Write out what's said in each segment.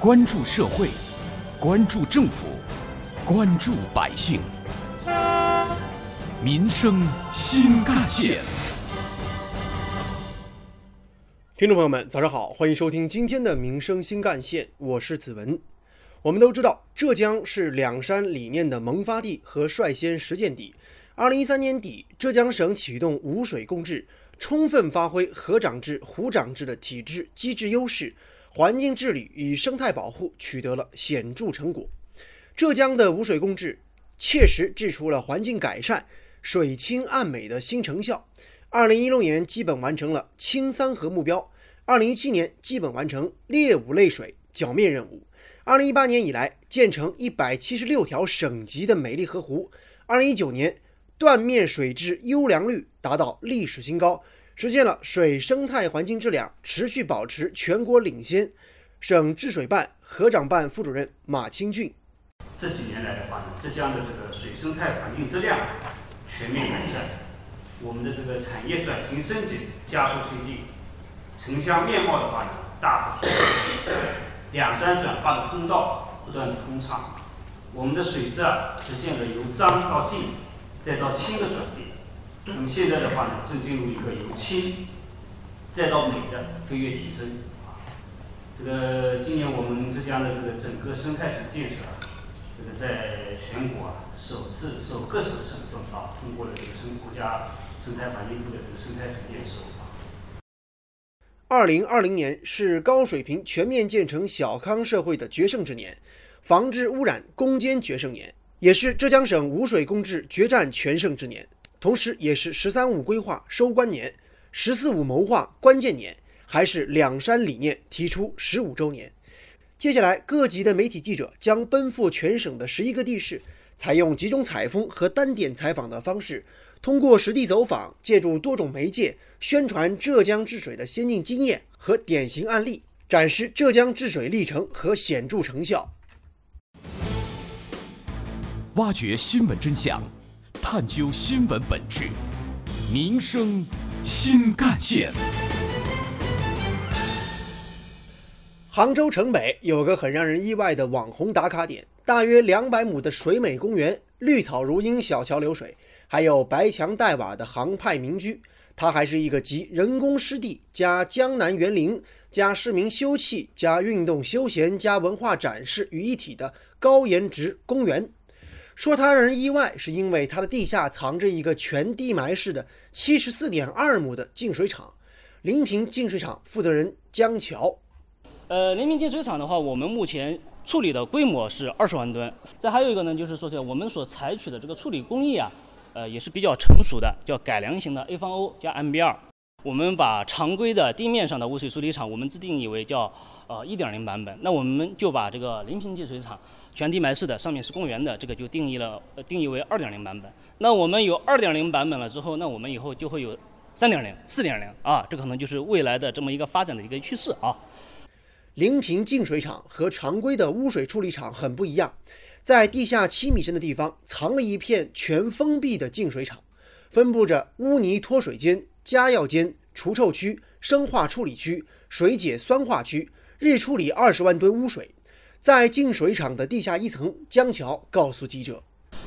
关注社会，关注政府，关注百姓，民生新干线。听众朋友们，早上好，欢迎收听今天的《民生新干线》，我是子文。我们都知道，浙江是两山理念的萌发地和率先实践地。二零一三年底，浙江省启动五水共治，充分发挥河长制、湖长制的体制机制优势。环境治理与生态保护取得了显著成果，浙江的五水共治切实制出了环境改善、水清岸美的新成效。二零一六年基本完成了清三河目标，二零一七年基本完成猎五类水剿灭任务。二零一八年以来，建成一百七十六条省级的美丽河湖。二零一九年，断面水质优良率达到历史新高。实现了水生态环境质量持续保持全国领先。省治水办河长办副主任马清俊，这几年来的话呢，浙江的这个水生态环境质量全面改善，我们的这个产业转型升级加速推进，城乡面貌的话呢大幅提升，两山转化的通道不断的通畅，我们的水质啊实现了由脏到净再到清的转变。那么现在的话呢，正进入一个由轻再到美的飞跃提升啊。这个今年我们浙江的这个整个生态省建设啊，这个在全国啊首次受各省省份啊通过了这个生国家生态环境部的这个生态省建设。二零二零年是高水平全面建成小康社会的决胜之年，防治污染攻坚决胜年，也是浙江省无水共治决战全胜之年。同时，也是“十三五”规划收官年，“十四五”谋划关键年，还是两山理念提出十五周年。接下来，各级的媒体记者将奔赴全省的十一个地市，采用集中采风和单点采访的方式，通过实地走访，借助多种媒介宣传浙江治水的先进经验和典型案例，展示浙江治水历程和显著成效，挖掘新闻真相。探究新闻本质，民生新干线。杭州城北有个很让人意外的网红打卡点，大约两百亩的水美公园，绿草如茵，小桥流水，还有白墙黛瓦的杭派民居。它还是一个集人工湿地加江南园林加市民休憩加运动休闲加文化展示于一体的高颜值公园。说它让人意外，是因为它的地下藏着一个全地埋式的七十四点二亩的净水厂。临平净水厂负责人江桥，呃，临平净水厂的话，我们目前处理的规模是二十万吨。再还有一个呢，就是说这我们所采取的这个处理工艺啊，呃，也是比较成熟的，叫改良型的 A 方 O 加 MBR。我们把常规的地面上的污水处理厂，我们自定义为叫呃一点零版本，那我们就把这个临平净水厂。全地埋式的，上面是公园的，这个就定义了，定义为二点零版本。那我们有二点零版本了之后，那我们以后就会有三点零、四点零啊，这可能就是未来的这么一个发展的一个趋势啊。临平净水厂和常规的污水处理厂很不一样，在地下七米深的地方藏了一片全封闭的净水厂，分布着污泥脱水间、加药间、除臭区、生化处理区、水解酸化区，日处理二十万吨污水。在净水厂的地下一层，江桥告诉记者：“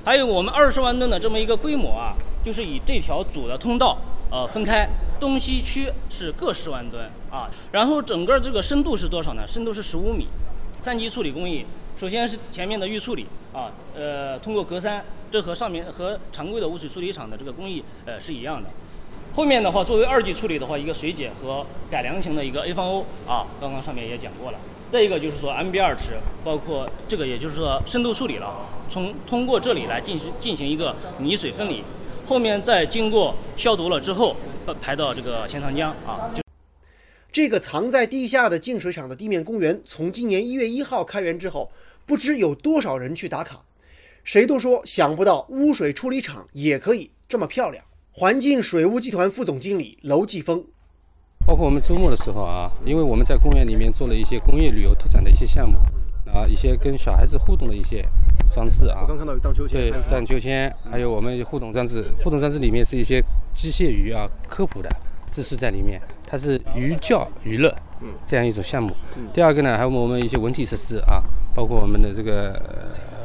还有我们二十万吨的这么一个规模啊，就是以这条主的通道呃分开，东西区是各十万吨啊。然后整个这个深度是多少呢？深度是十五米。三级处理工艺，首先是前面的预处理啊，呃，通过隔山，这和上面和常规的污水处理厂的这个工艺呃是一样的。后面的话，作为二级处理的话，一个水解和改良型的一个 A 方 O 啊，刚刚上面也讲过了。”再一个就是说 MBR 池，包括这个也就是说深度处理了，从通过这里来进行进行一个泥水分离，后面再经过消毒了之后，排到这个钱塘江啊。就这个藏在地下的净水厂的地面公园，从今年一月一号开园之后，不知有多少人去打卡。谁都说想不到污水处理厂也可以这么漂亮。环境水务集团副总经理娄继峰。包括我们周末的时候啊，因为我们在公园里面做了一些工业旅游特产的一些项目，啊，一些跟小孩子互动的一些装置啊。我刚看到有荡秋千。对，荡秋千，还有我们互动装置。互动装置里面是一些机械鱼啊，科普的知识在里面。它是鱼教娱乐这样一种项目。第二个呢，还有我们一些文体设施啊，包括我们的这个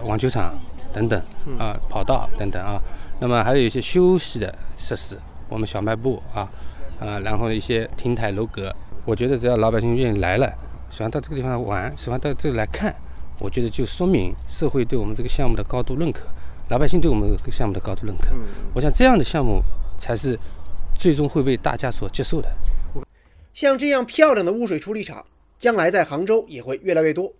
网球场等等啊，跑道等等啊。那么还有一些休息的设施，我们小卖部啊啊，然后一些亭台楼阁。我觉得只要老百姓愿意来了，喜欢到这个地方玩，喜欢到这里来看，我觉得就说明社会对我们这个项目的高度认可，老百姓对我们这个项目的高度认可。我想这样的项目才是最终会被大家所接受的。像这样漂亮的污水处理厂，将来在杭州也会越来越多。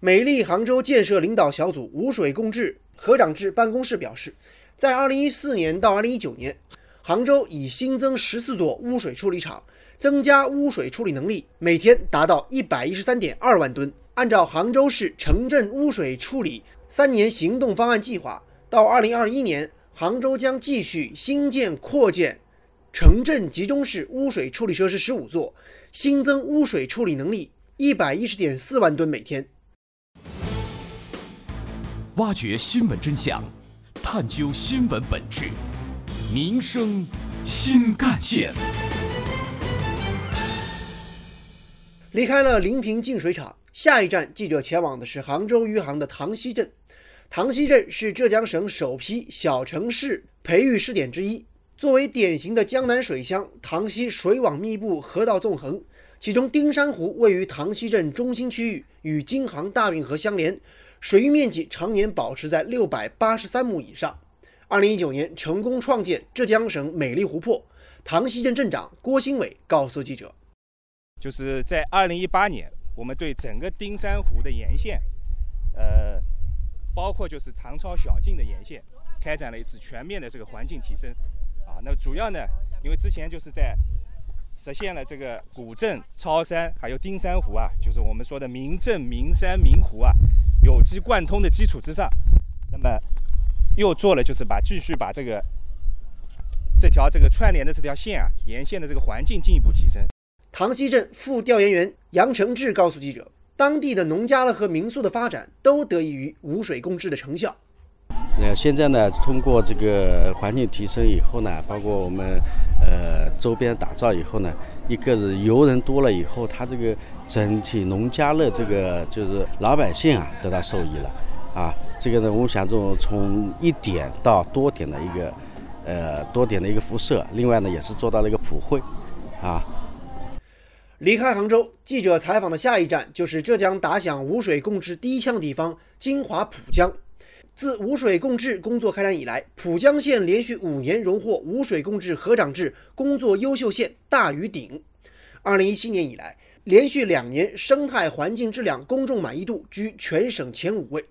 美丽杭州建设领导小组污水共治河长制办公室表示，在2014年到2019年，杭州已新增14座污水处理厂。增加污水处理能力，每天达到一百一十三点二万吨。按照杭州市城镇污水处理三年行动方案计划，到二零二一年，杭州将继续新建扩建城镇集中式污水处理设施十五座，新增污水处理能力一百一十点四万吨每天。挖掘新闻真相，探究新闻本质，民生新干线。离开了临平净水厂，下一站记者前往的是杭州余杭的塘溪镇。塘溪镇是浙江省首批小城市培育试点之一。作为典型的江南水乡，塘溪水网密布，河道纵横。其中，丁山湖位于塘溪镇中心区域，与京杭大运河相连，水域面积常年保持在六百八十三亩以上。二零一九年成功创建浙江省美丽湖泊。塘溪镇镇长郭新伟告诉记者。就是在二零一八年，我们对整个丁山湖的沿线，呃，包括就是唐超小径的沿线，开展了一次全面的这个环境提升。啊，那主要呢，因为之前就是在实现了这个古镇、超山还有丁山湖啊，就是我们说的名镇、名山、名湖啊，有机贯通的基础之上，那么又做了就是把继续把这个这条这个串联的这条线啊，沿线的这个环境进一步提升。塘溪镇副调研员杨承志告诉记者，当地的农家乐和民宿的发展都得益于污水共治的成效。呃，现在呢，通过这个环境提升以后呢，包括我们呃周边打造以后呢，一个是游人多了以后，它这个整体农家乐这个就是老百姓啊得到受益了啊。这个呢，我们想从从一点到多点的一个呃多点的一个辐射，另外呢也是做到了一个普惠啊。离开杭州，记者采访的下一站就是浙江打响无水共治第一枪的地方——金华浦江。自无水共治工作开展以来，浦江县连续五年荣获无水共治河长制工作优秀县大于顶。二零一七年以来，连续两年生态环境质量公众满意度居全省前五位。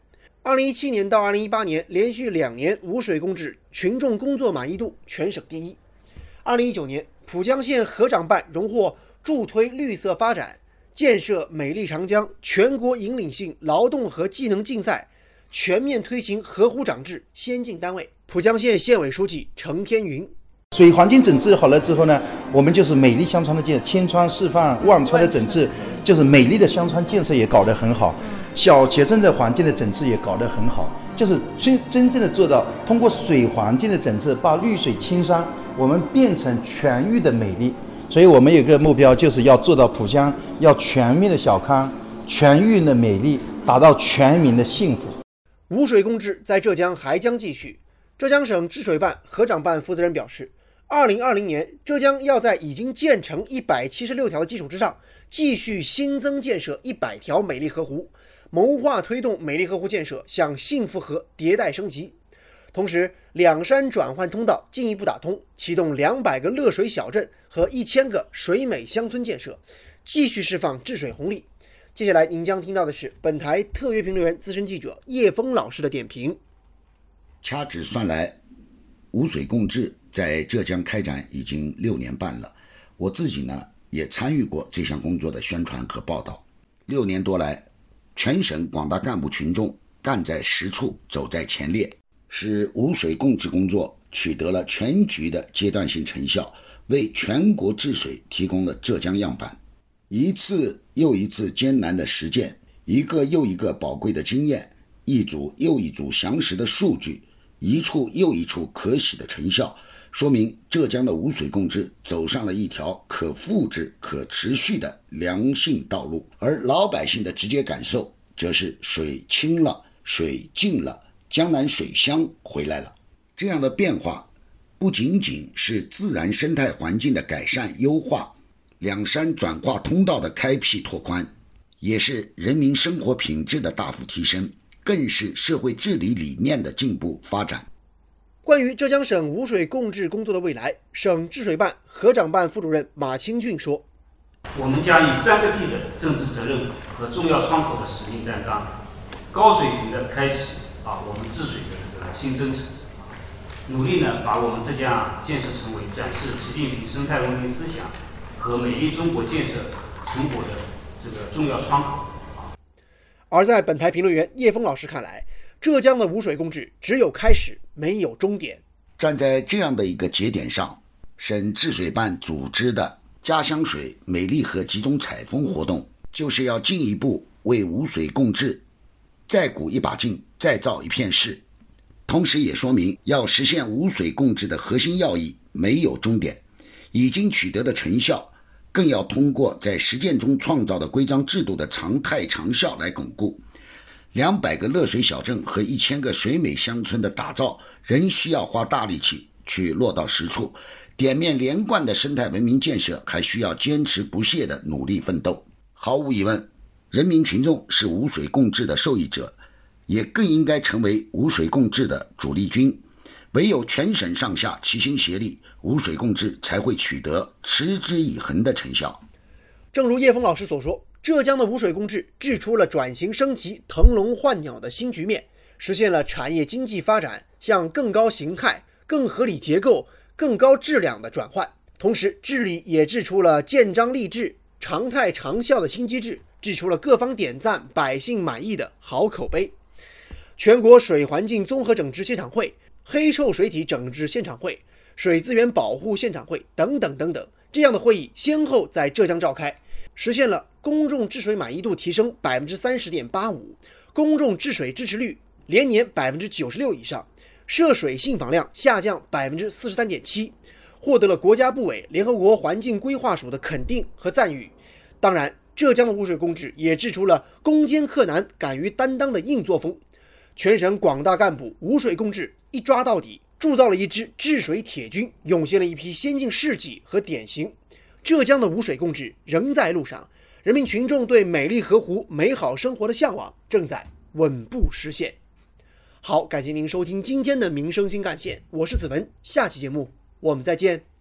二零一七年到二零一八年，连续两年无水共治群众工作满意度全省第一。二零一九年，浦江县河长办荣获。助推绿色发展，建设美丽长江全国引领性劳动和技能竞赛，全面推行河湖长制先进单位。浦江县县委书记程天云：水环境整治好了之后呢，我们就是美丽乡村的建，千川示范万川的整治，就是美丽的乡村建设也搞得很好，小街镇的环境的整治也搞得很好，就是真真正的做到通过水环境的整治，把绿水青山我们变成全域的美丽。所以我们有个目标，就是要做到浦江要全面的小康，全域的美丽，达到全民的幸福。污水共治在浙江还将继续。浙江省治水办河长办负责人表示，二零二零年，浙江要在已经建成一百七十六条的基础之上，继续新增建设一百条美丽河湖，谋划推动美丽河湖建设向幸福河迭代升级。同时，两山转换通道进一步打通，启动两百个乐水小镇和一千个水美乡村建设，继续释放治水红利。接下来您将听到的是本台特约评论员、资深记者叶峰老师的点评。掐指算来，污水共治在浙江开展已经六年半了。我自己呢也参与过这项工作的宣传和报道。六年多来，全省广大干部群众干在实处，走在前列。使污水共治工作取得了全局的阶段性成效，为全国治水提供了浙江样板。一次又一次艰难的实践，一个又一个宝贵的经验，一组又一组详实的数据，一处又一处可喜的成效，说明浙江的污水共治走上了一条可复制、可持续的良性道路，而老百姓的直接感受则是水清了、水净了，江南水乡回来了。这样的变化不仅仅是自然生态环境的改善优化，两山转化通道的开辟拓宽，也是人民生活品质的大幅提升，更是社会治理理念的进步发展。关于浙江省污水共治工作的未来，省治水办河长办副主任马清俊说：“我们将以三个地的政治责任和重要窗口的使命担当，高水平的开启啊我们治水的这个新征程，努力呢把我们浙江建设成为展示习近平生态文明思想和美丽中国建设成果的这个重要窗口。”而在本台评论员叶峰老师看来，浙江的污水共治只有开始，没有终点。站在这样的一个节点上，省治水办组织的“家乡水美丽河集中采风”活动，就是要进一步为污水共治再鼓一把劲，再造一片势。同时，也说明要实现污水共治的核心要义没有终点，已经取得的成效，更要通过在实践中创造的规章制度的常态长效来巩固。两百个乐水小镇和一千个水美乡村的打造，仍需要花大力气去落到实处。点面连贯的生态文明建设，还需要坚持不懈的努力奋斗。毫无疑问，人民群众是污水共治的受益者，也更应该成为污水共治的主力军。唯有全省上下齐心协力，污水共治才会取得持之以恒的成效。正如叶峰老师所说。浙江的污水共治治出了转型升级、腾笼换鸟的新局面，实现了产业经济发展向更高形态、更合理结构、更高质量的转换。同时，治理也治出了建章立制、常态长效的新机制，治出了各方点赞、百姓满意的好口碑。全国水环境综合整治现场会、黑臭水体整治现场会、水资源保护现场会等等等等，这样的会议先后在浙江召开。实现了公众治水满意度提升百分之三十点八五，公众治水支持率连年百分之九十六以上，涉水信访量下降百分之四十三点七，获得了国家部委、联合国环境规划署的肯定和赞誉。当然，浙江的污水共治也治出了攻坚克难、敢于担当的硬作风，全省广大干部污水共治一抓到底，铸造了一支治水铁军，涌现了一批先进事迹和典型。浙江的污水共治仍在路上，人民群众对美丽河湖、美好生活的向往正在稳步实现。好，感谢您收听今天的民生新干线，我是子文，下期节目我们再见。